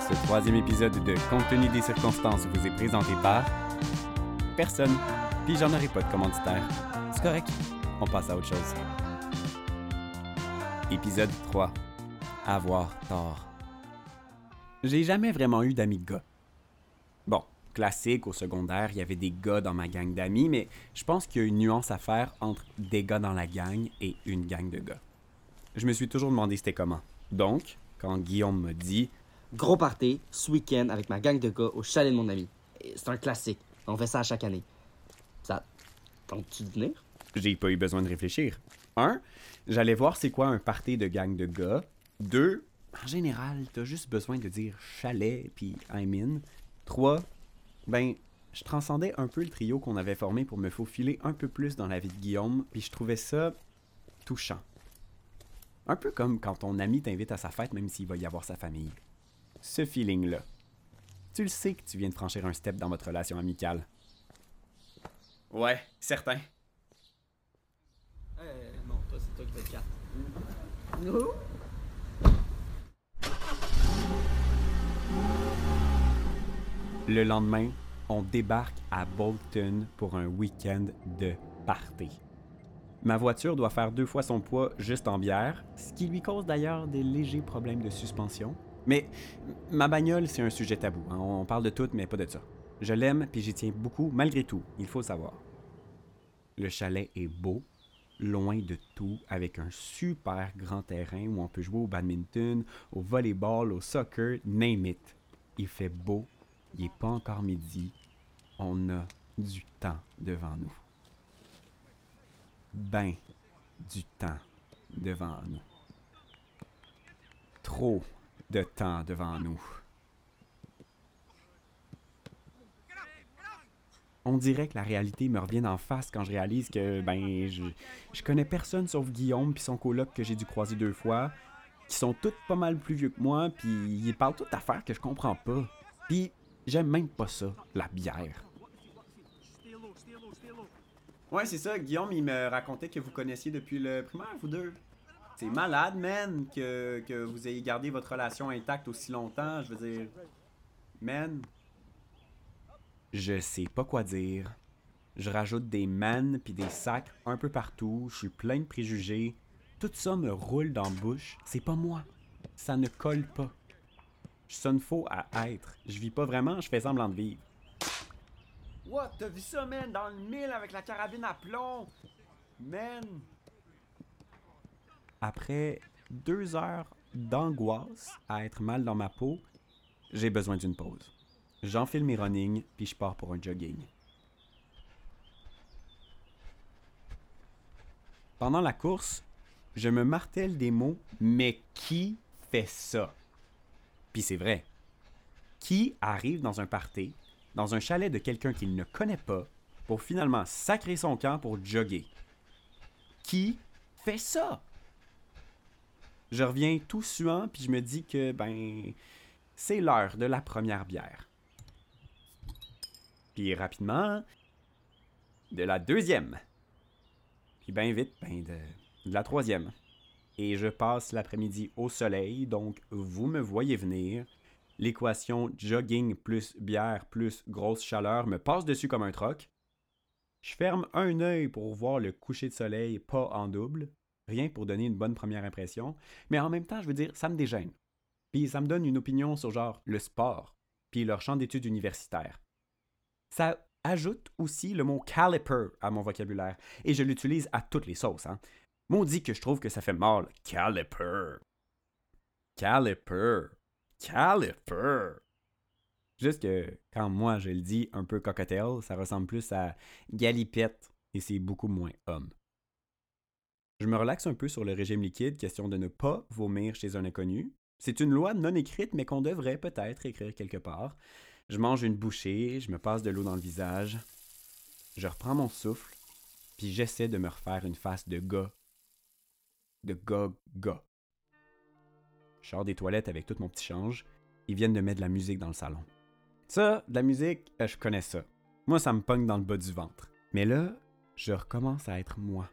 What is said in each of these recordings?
Ce troisième épisode de Contenu des circonstances vous est présenté par personne. Puis j'en aurai pas de commanditaire. C'est correct. On passe à autre chose. Épisode 3. Avoir tort. J'ai jamais vraiment eu d'amis gars. Bon, classique, au secondaire, il y avait des gars dans ma gang d'amis, mais je pense qu'il y a une nuance à faire entre des gars dans la gang et une gang de gars. Je me suis toujours demandé c'était comment. Donc, quand Guillaume me dit Gros party, ce week-end, avec ma gang de gars au chalet de mon ami. C'est un classique. On fait ça à chaque année. Ça. Tentes-tu de venir? j'ai pas eu besoin de réfléchir. Un, j'allais voir c'est quoi un party de gang de gars. Deux, en général, t'as juste besoin de dire chalet puis I'm in. Trois, ben, je transcendais un peu le trio qu'on avait formé pour me faufiler un peu plus dans la vie de Guillaume, puis je trouvais ça touchant. Un peu comme quand ton ami t'invite à sa fête même s'il va y avoir sa famille. Ce feeling-là. Tu le sais que tu viens de franchir un step dans votre relation amicale. Ouais, certain. Euh, non, toi, c'est toi qui fais 4. Le lendemain, on débarque à Bolton pour un week-end de party. Ma voiture doit faire deux fois son poids juste en bière, ce qui lui cause d'ailleurs des légers problèmes de suspension. Mais ma bagnole, c'est un sujet tabou. hein. On parle de tout, mais pas de ça. Je l'aime, puis j'y tiens beaucoup, malgré tout, il faut savoir. Le chalet est beau, loin de tout, avec un super grand terrain où on peut jouer au badminton, au volleyball, au soccer, name it. Il fait beau, il n'est pas encore midi, on a du temps devant nous. Ben du temps devant nous. Trop de temps devant nous. On dirait que la réalité me revient en face quand je réalise que, ben, je, je connais personne sauf Guillaume puis son coloc que j'ai dû croiser deux fois, qui sont toutes pas mal plus vieux que moi, puis ils parlent toutes d'affaires que je comprends pas. Puis j'aime même pas ça, la bière. Ouais, c'est ça, Guillaume, il me racontait que vous connaissiez depuis le primaire, vous deux. C'est malade, man, que, que vous ayez gardé votre relation intacte aussi longtemps, je veux dire. Man. Je sais pas quoi dire. Je rajoute des man puis des sacs un peu partout, je suis plein de préjugés. Tout ça me roule dans la bouche, c'est pas moi. Ça ne colle pas. Je sonne faux à être. Je vis pas vraiment, je fais semblant de vivre. What? T'as vu ça, man? Dans le mille avec la carabine à plomb? Man! Après deux heures d'angoisse à être mal dans ma peau, j'ai besoin d'une pause. J'enfile mes running, puis je pars pour un jogging. Pendant la course, je me martèle des mots, mais qui fait ça? Puis c'est vrai. Qui arrive dans un party, dans un chalet de quelqu'un qu'il ne connaît pas, pour finalement sacrer son camp pour jogger? Qui fait ça? Je reviens tout suant, puis je me dis que, ben, c'est l'heure de la première bière. Puis rapidement, de la deuxième. Puis bien vite, ben, de, de la troisième. Et je passe l'après-midi au soleil, donc vous me voyez venir. L'équation jogging plus bière plus grosse chaleur me passe dessus comme un troc. Je ferme un œil pour voir le coucher de soleil pas en double, rien pour donner une bonne première impression, mais en même temps, je veux dire, ça me dégêne. Puis ça me donne une opinion sur genre le sport, puis leur champ d'études universitaires. Ça ajoute aussi le mot caliper à mon vocabulaire, et je l'utilise à toutes les sauces. Hein. Maudit que je trouve que ça fait mal. Caliper. Caliper. Caliper. Juste que quand moi je le dis un peu cocktail, ça ressemble plus à galipette et c'est beaucoup moins homme. Je me relaxe un peu sur le régime liquide, question de ne pas vomir chez un inconnu. C'est une loi non écrite, mais qu'on devrait peut-être écrire quelque part. Je mange une bouchée, je me passe de l'eau dans le visage. Je reprends mon souffle, puis j'essaie de me refaire une face de gars. De gars-gars. Je des toilettes avec tout mon petit change. Ils viennent de mettre de la musique dans le salon. Ça, de la musique, euh, je connais ça. Moi, ça me pogne dans le bas du ventre. Mais là, je recommence à être moi.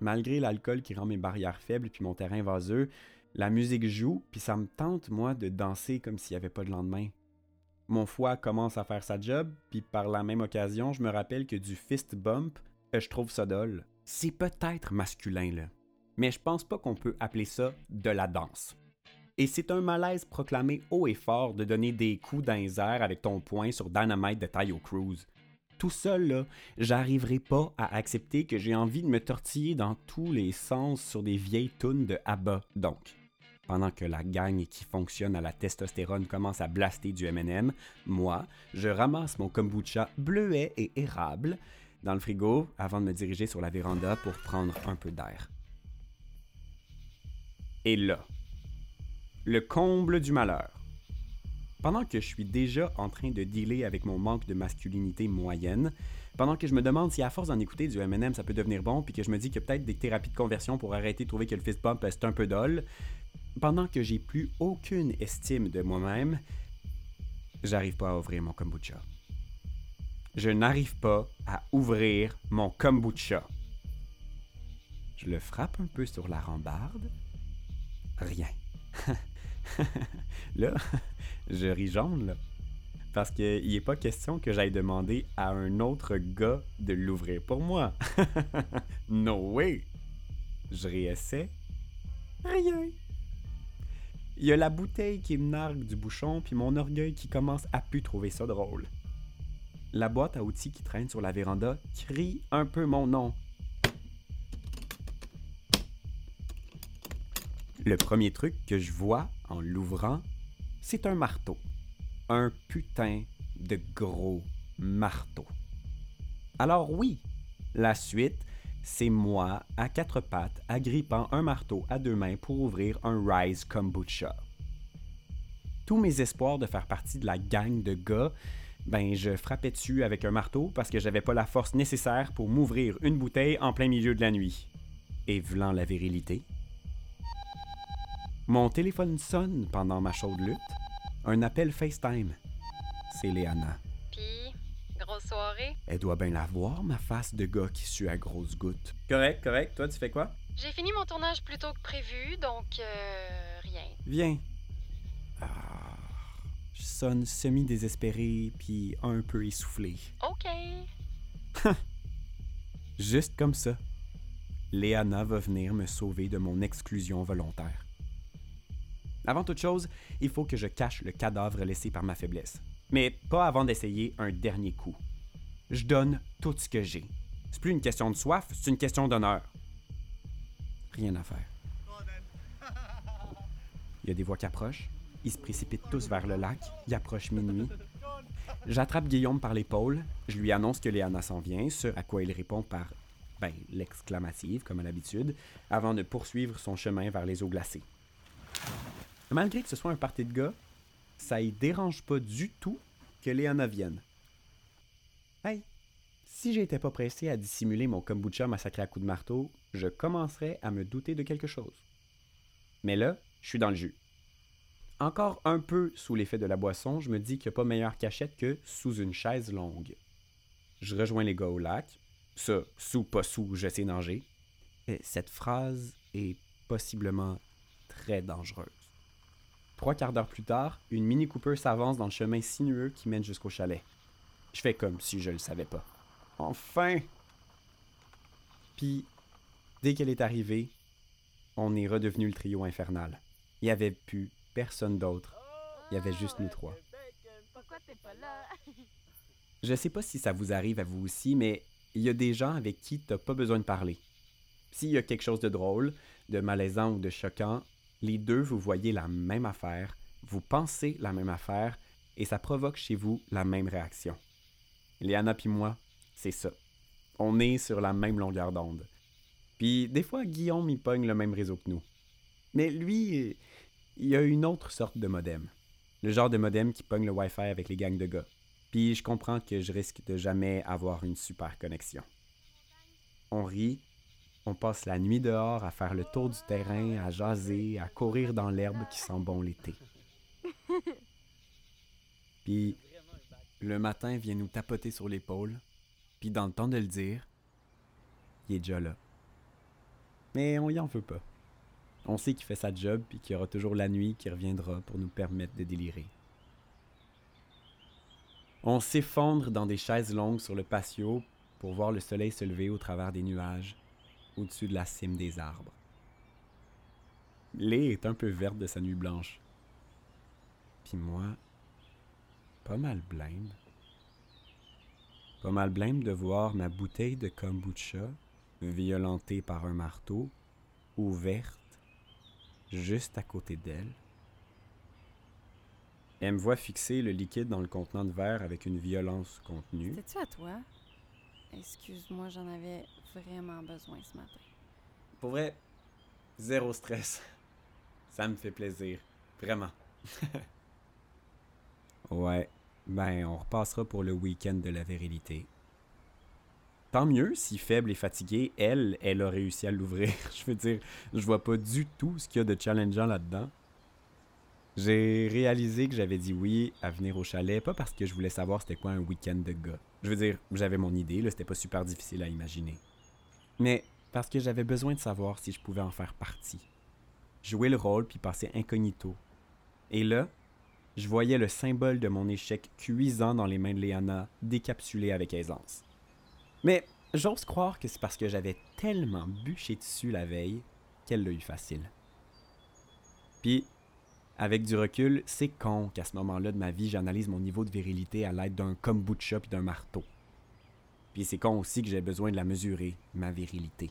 Malgré l'alcool qui rend mes barrières faibles puis mon terrain vaseux, La musique joue, puis ça me tente, moi, de danser comme s'il n'y avait pas de lendemain. Mon foie commence à faire sa job, puis par la même occasion, je me rappelle que du fist bump, euh, je trouve ça dole. C'est peut-être masculin, là. Mais je pense pas qu'on peut appeler ça de la danse. Et c'est un malaise proclamé haut et fort de donner des coups dans les avec ton poing sur Dynamite de Tayo Cruz. Tout seul, là, j'arriverai pas à accepter que j'ai envie de me tortiller dans tous les sens sur des vieilles tunes de ABBA, donc. Pendant que la gang qui fonctionne à la testostérone commence à blaster du M&M, moi, je ramasse mon kombucha bleuet et érable dans le frigo avant de me diriger sur la véranda pour prendre un peu d'air. Et là, le comble du malheur. Pendant que je suis déjà en train de dealer avec mon manque de masculinité moyenne, pendant que je me demande si à force d'en écouter du M&M ça peut devenir bon, puis que je me dis a peut-être des thérapies de conversion pour arrêter de trouver que le fist bump c'est un peu dole, pendant que j'ai plus aucune estime de moi-même, j'arrive pas à ouvrir mon kombucha. Je n'arrive pas à ouvrir mon kombucha. Je le frappe un peu sur la rambarde. Rien. là, je ris jaune, là. Parce qu'il n'est pas question que j'aille demander à un autre gars de l'ouvrir pour moi. no way! Je réessaie. Rien. Il y a la bouteille qui me nargue du bouchon, puis mon orgueil qui commence à plus trouver ça drôle. La boîte à outils qui traîne sur la véranda crie un peu mon nom. Le premier truc que je vois en l'ouvrant, c'est un marteau. Un putain de gros marteau. Alors oui, la suite, c'est moi à quatre pattes agrippant un marteau à deux mains pour ouvrir un Rise Kombucha. Tous mes espoirs de faire partie de la gang de gars, ben je frappais dessus avec un marteau parce que j'avais pas la force nécessaire pour m'ouvrir une bouteille en plein milieu de la nuit. Et voulant la virilité, mon téléphone sonne pendant ma chaude lutte. Un appel FaceTime. C'est Léana. Pis, grosse soirée. Elle doit bien la voir, ma face de gars qui sue à grosses gouttes. Correct, correct. Toi, tu fais quoi? J'ai fini mon tournage plus tôt que prévu, donc euh, rien. Viens. Ah, je sonne semi-désespéré puis un peu essoufflé. OK. Juste comme ça. Léana va venir me sauver de mon exclusion volontaire. Avant toute chose, il faut que je cache le cadavre laissé par ma faiblesse. Mais pas avant d'essayer un dernier coup. Je donne tout ce que j'ai. C'est plus une question de soif, c'est une question d'honneur. Rien à faire. Il y a des voix qui approchent. Ils se précipitent tous vers le lac. Il approche minuit. J'attrape Guillaume par l'épaule. Je lui annonce que Léana s'en vient, ce à quoi il répond par ben, l'exclamative, comme à l'habitude, avant de poursuivre son chemin vers les eaux glacées. Malgré que ce soit un party de gars, ça y dérange pas du tout que Léana vienne. Hey, si j'étais pas pressé à dissimuler mon kombucha massacré à coups de marteau, je commencerais à me douter de quelque chose. Mais là, je suis dans le jus. Encore un peu sous l'effet de la boisson, je me dis qu'il n'y a pas meilleure cachette que sous une chaise longue. Je rejoins les gars au lac. Ça, sous, pas sous, je sais nager. Et cette phrase est possiblement très dangereuse. Trois quarts d'heure plus tard, une Mini Cooper s'avance dans le chemin sinueux qui mène jusqu'au chalet. Je fais comme si je le savais pas. Enfin! Puis, dès qu'elle est arrivée, on est redevenu le trio infernal. Il n'y avait plus personne d'autre. Il y avait juste nous trois. Pourquoi t'es pas là? Je sais pas si ça vous arrive à vous aussi, mais il y a des gens avec qui t'as pas besoin de parler. S'il y a quelque chose de drôle, de malaisant ou de choquant, les deux, vous voyez la même affaire, vous pensez la même affaire, et ça provoque chez vous la même réaction. Léana puis moi, c'est ça. On est sur la même longueur d'onde. Puis des fois, Guillaume y pogne le même réseau que nous. Mais lui, il a une autre sorte de modem. Le genre de modem qui pogne le Wi-Fi avec les gangs de gars. Puis je comprends que je risque de jamais avoir une super connexion. On rit, on passe la nuit dehors à faire le tour du terrain, à jaser, à courir dans l'herbe qui sent bon l'été. Puis le matin vient nous tapoter sur l'épaule, puis dans le temps de le dire, il est déjà là. Mais on y en veut pas. On sait qu'il fait sa job puis qu'il y aura toujours la nuit qui reviendra pour nous permettre de délirer. On s'effondre dans des chaises longues sur le patio pour voir le soleil se lever au travers des nuages, au-dessus de la cime des arbres. Lé est un peu verte de sa nuit blanche. Puis moi, pas mal blême. Pas mal blême de voir ma bouteille de kombucha, violentée par un marteau, ouverte, juste à côté d'elle. Elle me voit fixer le liquide dans le contenant de verre avec une violence contenue. C'était-tu à toi? Excuse-moi, j'en avais vraiment besoin ce matin. Pour vrai, zéro stress. Ça me fait plaisir. Vraiment. ouais. Ben, on repassera pour le week-end de la virilité. Tant mieux si faible et fatiguée, elle, elle a réussi à l'ouvrir. je veux dire, je vois pas du tout ce qu'il y a de challengeant là-dedans. J'ai réalisé que j'avais dit oui à venir au chalet, pas parce que je voulais savoir c'était quoi un week-end de gars. Je veux dire, j'avais mon idée, là, c'était pas super difficile à imaginer. Mais parce que j'avais besoin de savoir si je pouvais en faire partie. Jouer le rôle puis passer incognito. Et là, je voyais le symbole de mon échec cuisant dans les mains de Léana, décapsulé avec aisance. Mais j'ose croire que c'est parce que j'avais tellement bûché dessus la veille qu'elle l'a eu facile. Puis, avec du recul, c'est con qu'à ce moment-là de ma vie, j'analyse mon niveau de virilité à l'aide d'un kombucha puis d'un marteau. Puis c'est con aussi que j'ai besoin de la mesurer, ma virilité.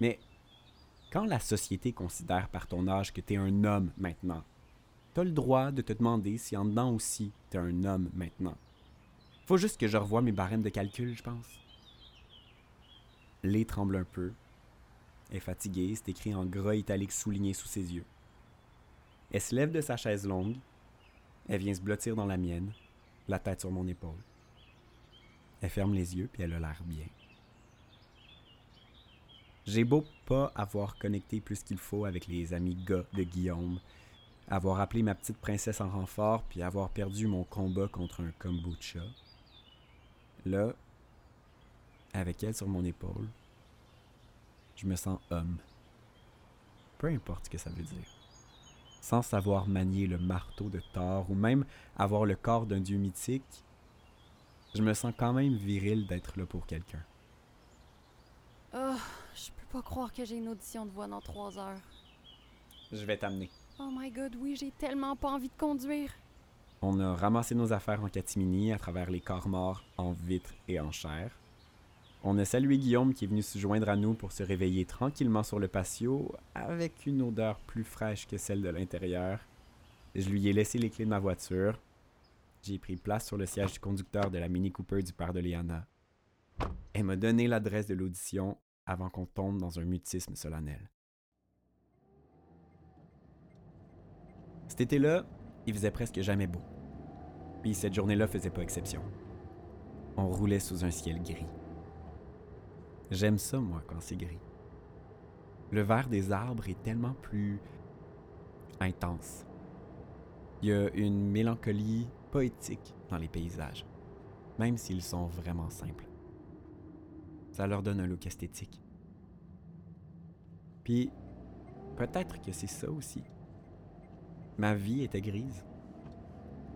Mais quand la société considère par ton âge que t'es un homme maintenant, t'as le droit de te demander si en dedans aussi t'es un homme maintenant. Faut juste que je revoie mes barèmes de calcul, je pense. Lé tremble un peu. Est fatiguée, c'est écrit en gras italique souligné sous ses yeux. Elle se lève de sa chaise longue. Elle vient se blottir dans la mienne, la tête sur mon épaule. Elle ferme les yeux, puis elle a l'air bien. J'ai beau pas avoir connecté plus qu'il faut avec les amis gars de Guillaume, avoir appelé ma petite princesse en renfort, puis avoir perdu mon combat contre un kombucha. Là, avec elle sur mon épaule, je me sens homme. Peu importe ce que ça veut dire sans savoir manier le marteau de Thor ou même avoir le corps d'un dieu mythique, je me sens quand même viril d'être là pour quelqu'un. Oh, je peux pas croire que j'ai une audition de voix dans trois heures. Je vais t'amener. Oh my god, oui, j'ai tellement pas envie de conduire. On a ramassé nos affaires en catimini à travers les corps morts en vitre et en chair. On a salué Guillaume qui est venu se joindre à nous pour se réveiller tranquillement sur le patio avec une odeur plus fraîche que celle de l'intérieur. Je lui ai laissé les clés de ma voiture. J'ai pris place sur le siège du conducteur de la Mini Cooper du père de Liana. Elle m'a donné l'adresse de l'audition avant qu'on tombe dans un mutisme solennel. Cet été-là, il faisait presque jamais beau. Puis cette journée-là faisait pas exception. On roulait sous un ciel gris. J'aime ça, moi, quand c'est gris. Le vert des arbres est tellement plus intense. Il y a une mélancolie poétique dans les paysages, même s'ils sont vraiment simples. Ça leur donne un look esthétique. Puis, peut-être que c'est ça aussi. Ma vie était grise.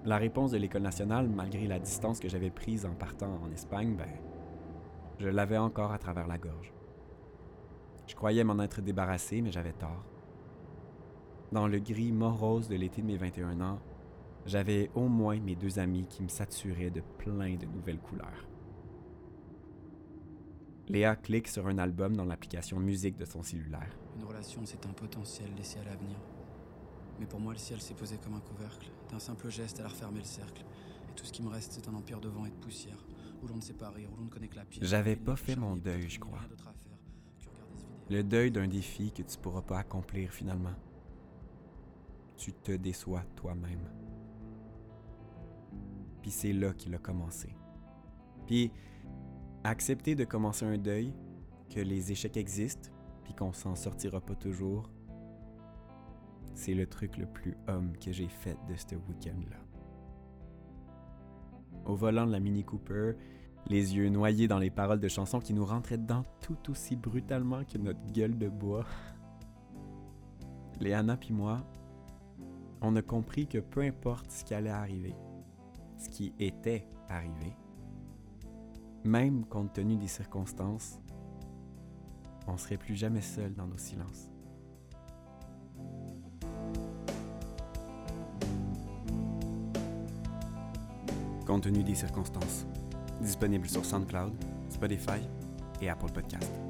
La réponse de l'École nationale, malgré la distance que j'avais prise en partant en Espagne, ben, je l'avais encore à travers la gorge. Je croyais m'en être débarrassé, mais j'avais tort. Dans le gris morose de l'été de mes 21 ans, j'avais au moins mes deux amis qui me saturaient de plein de nouvelles couleurs. Léa clique sur un album dans l'application musique de son cellulaire. Une relation, c'est un potentiel laissé à l'avenir. Mais pour moi, le ciel s'est posé comme un couvercle. D'un simple geste, elle a refermé le cercle. Et tout ce qui me reste, c'est un empire de vent et de poussière. Où l'on ne sait pas rire, où l'on ne connaît que la pierre. J'avais pas fait mon deuil, je crois. Le deuil d'un défi que tu pourras pas accomplir finalement. Tu te déçois toi-même. Puis c'est là qu'il a commencé. Puis accepter de commencer un deuil, que les échecs existent, puis qu'on s'en sortira pas toujours, c'est le truc le plus homme que j'ai fait de ce week-end-là. Au volant de la Mini Cooper, les yeux noyés dans les paroles de chansons qui nous rentraient dedans tout aussi brutalement que notre gueule de bois. Léana puis moi, on a compris que peu importe ce qui allait arriver, ce qui était arrivé, même compte tenu des circonstances, on serait plus jamais seul dans nos silences. Compte tenu des circonstances, disponible sur SoundCloud, Spotify et Apple Podcast.